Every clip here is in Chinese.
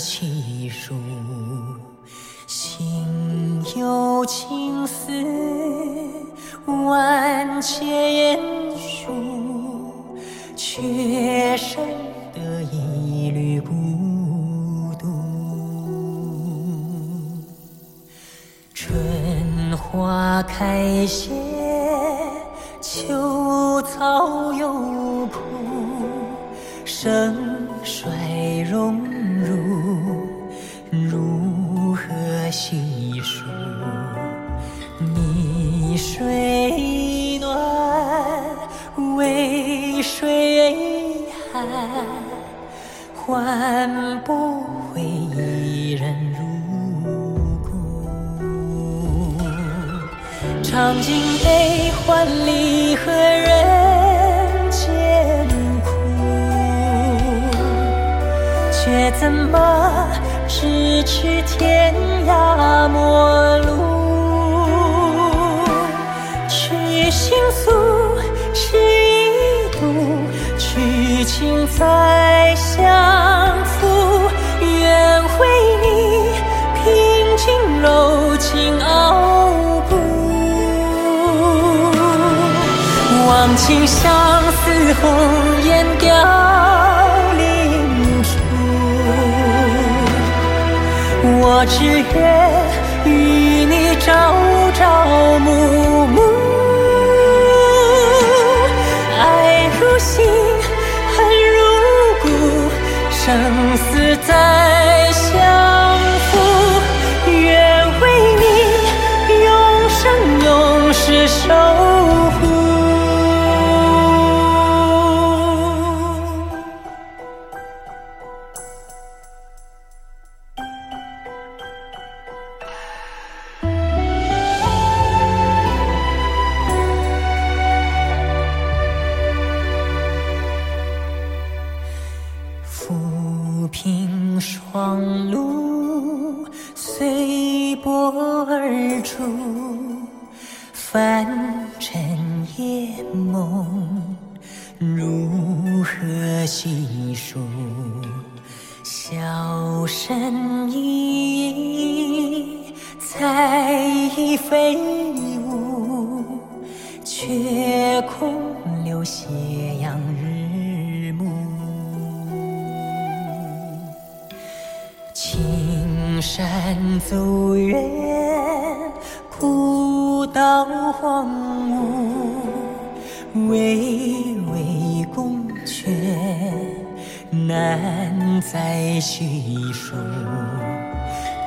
细数心有情丝万千束却深得一缕孤独。春花开谢秋草又枯生换不回一人入故。尝尽悲欢离合人间苦，却怎么咫尺天涯陌路？去倾诉，是一度，痴情再相负。愿为你平静柔情熬骨，忘情相思红颜凋零处。我只愿与你朝朝暮暮，生死在巍巍宫阙，难再叙述。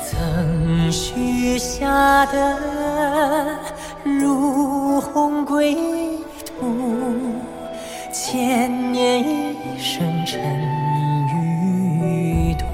曾许下的如虹归途，千年一生尘与土。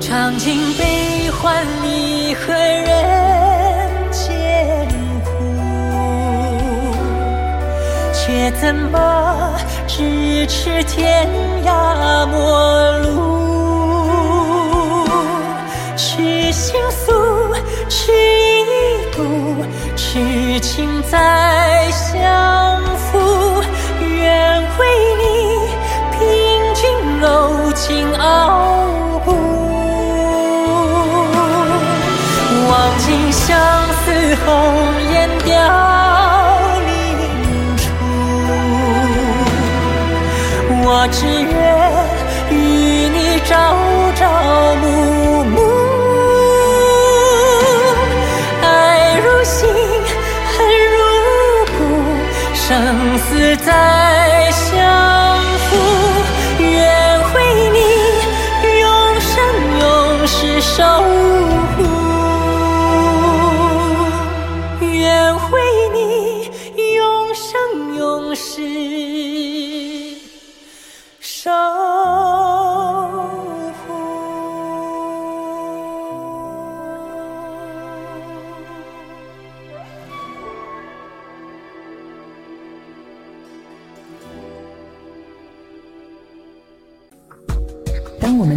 尝尽悲欢离合人怎么咫尺天涯陌路？痴心诉，去一度，痴情再相负。愿为你平静柔情熬骨。忘尽相思红只愿与你朝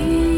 You.